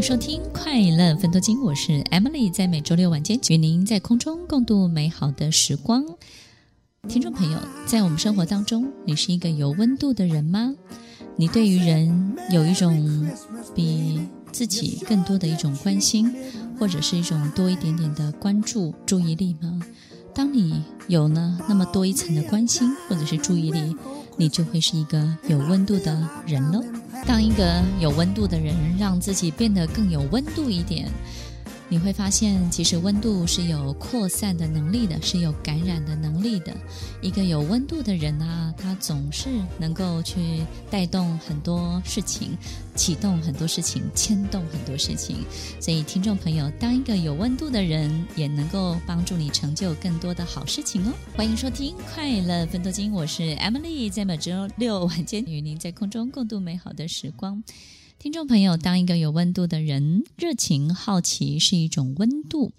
收听《快乐分多金》，我是 Emily，在每周六晚间与您在空中共度美好的时光。听众朋友，在我们生活当中，你是一个有温度的人吗？你对于人有一种比自己更多的一种关心，或者是一种多一点点的关注、注意力吗？当你有了那么多一层的关心或者是注意力，你就会是一个有温度的人喽。当一个有温度的人，让自己变得更有温度一点。你会发现，其实温度是有扩散的能力的，是有感染的能力的。一个有温度的人啊，他总是能够去带动很多事情，启动很多事情，牵动很多事情。所以，听众朋友，当一个有温度的人，也能够帮助你成就更多的好事情哦。欢迎收听《快乐分多金》，我是 Emily，在每周六晚间与您在空中共度美好的时光。听众朋友，当一个有温度的人，热情、好奇是一种温度；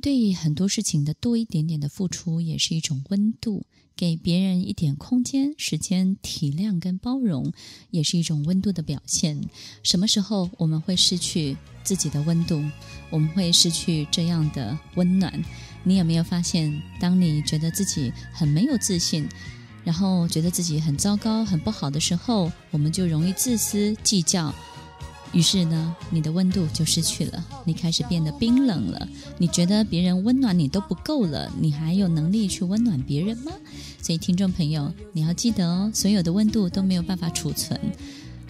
对很多事情的多一点点的付出，也是一种温度；给别人一点空间、时间、体谅跟包容，也是一种温度的表现。什么时候我们会失去自己的温度？我们会失去这样的温暖？你有没有发现，当你觉得自己很没有自信，然后觉得自己很糟糕、很不好的时候，我们就容易自私、计较。于是呢，你的温度就失去了，你开始变得冰冷了。你觉得别人温暖你都不够了，你还有能力去温暖别人吗？所以，听众朋友，你要记得哦，所有的温度都没有办法储存。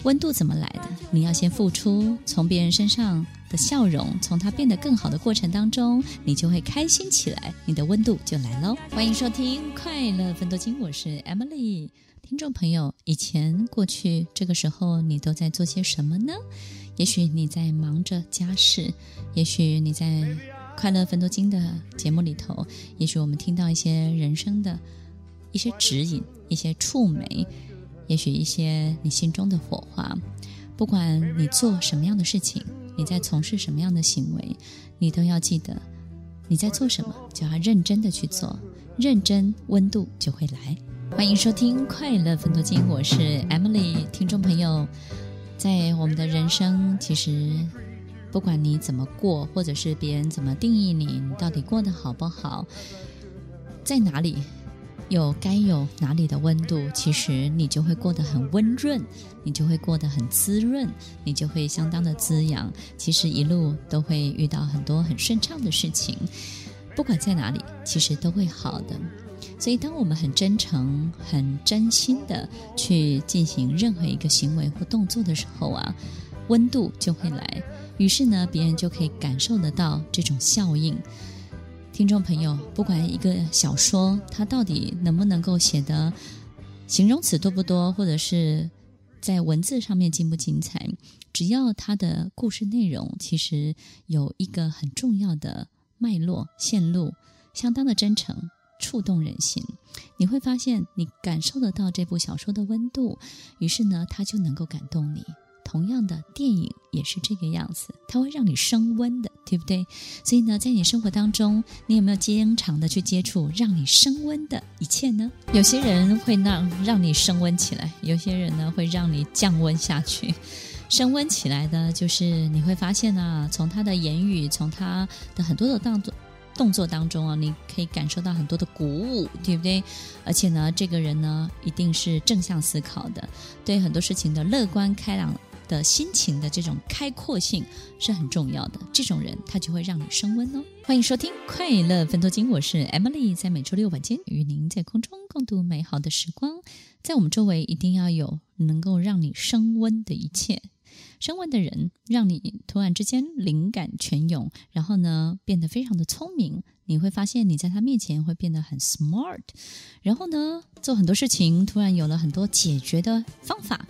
温度怎么来的？你要先付出，从别人身上的笑容，从他变得更好的过程当中，你就会开心起来，你的温度就来喽。欢迎收听《快乐分多金》，我是 Emily。听众朋友，以前过去这个时候，你都在做些什么呢？也许你在忙着家事，也许你在《快乐分多金》的节目里头，也许我们听到一些人生的一些指引、一些触媒，也许一些你心中的火花。不管你做什么样的事情，你在从事什么样的行为，你都要记得，你在做什么就要认真的去做，认真温度就会来。欢迎收听《快乐分多金》，我是 Emily。听众朋友，在我们的人生，其实不管你怎么过，或者是别人怎么定义你，你到底过得好不好，在哪里有该有哪里的温度，其实你就会过得很温润，你就会过得很滋润，你就会相当的滋养。其实一路都会遇到很多很顺畅的事情，不管在哪里，其实都会好的。所以，当我们很真诚、很真心的去进行任何一个行为或动作的时候啊，温度就会来。于是呢，别人就可以感受得到这种效应。听众朋友，不管一个小说它到底能不能够写得形容词多不多，或者是在文字上面精不精彩，只要它的故事内容其实有一个很重要的脉络线路，相当的真诚。触动人心，你会发现你感受得到这部小说的温度，于是呢，它就能够感动你。同样的电影也是这个样子，它会让你升温的，对不对？所以呢，在你生活当中，你有没有经常的去接触让你升温的一切呢？有些人会让让你升温起来，有些人呢会让你降温下去。升温起来的，就是你会发现啊，从他的言语，从他的很多的动作。动作当中啊，你可以感受到很多的鼓舞，对不对？而且呢，这个人呢，一定是正向思考的，对很多事情的乐观开朗的心情的这种开阔性是很重要的。这种人，他就会让你升温哦。欢迎收听《快乐分多金》，我是 Emily，在每周六晚间与您在空中共度美好的时光。在我们周围，一定要有能够让你升温的一切。升温的人，让你突然之间灵感泉涌，然后呢，变得非常的聪明。你会发现你在他面前会变得很 smart，然后呢，做很多事情突然有了很多解决的方法，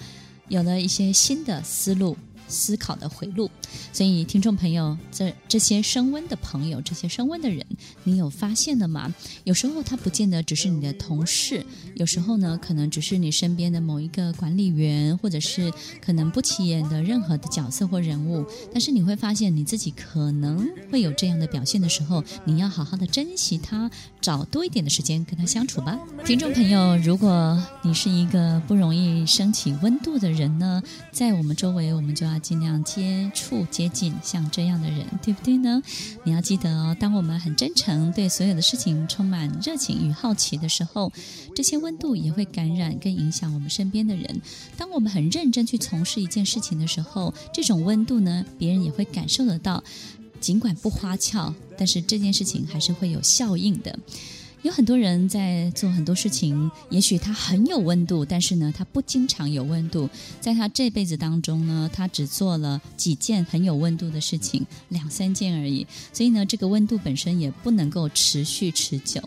有了一些新的思路。思考的回路。所以，听众朋友，这这些升温的朋友，这些升温的人，你有发现了吗？有时候他不见得只是你的同事，有时候呢，可能只是你身边的某一个管理员，或者是可能不起眼的任何的角色或人物。但是你会发现，你自己可能会有这样的表现的时候，你要好好的珍惜他，找多一点的时间跟他相处吧。听众朋友，如果你是一个不容易升起温度的人呢，在我们周围，我们就要尽量接触、接近像这样的人，对不对呢？你要记得哦，当我们很真诚，对所有的事情充满热情与好奇的时候，这些温温度也会感染跟影响我们身边的人。当我们很认真去从事一件事情的时候，这种温度呢，别人也会感受得到。尽管不花俏，但是这件事情还是会有效应的。有很多人在做很多事情，也许他很有温度，但是呢，他不经常有温度。在他这辈子当中呢，他只做了几件很有温度的事情，两三件而已。所以呢，这个温度本身也不能够持续持久。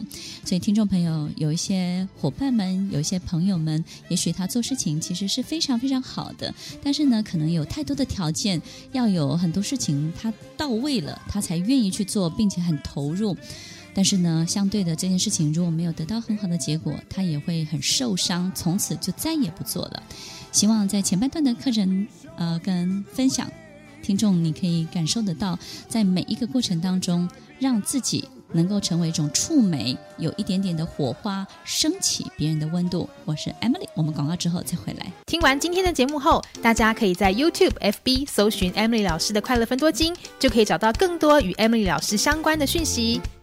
所以，听众朋友，有一些伙伴们，有一些朋友们，也许他做事情其实是非常非常好的，但是呢，可能有太多的条件，要有很多事情他到位了，他才愿意去做，并且很投入。但是呢，相对的这件事情如果没有得到很好的结果，他也会很受伤，从此就再也不做了。希望在前半段的课程，呃，跟分享，听众你可以感受得到，在每一个过程当中，让自己。能够成为一种触媒，有一点点的火花，升起别人的温度。我是 Emily，我们广告之后再回来。听完今天的节目后，大家可以在 YouTube、FB 搜寻 Emily 老师的快乐分多金，就可以找到更多与 Emily 老师相关的讯息。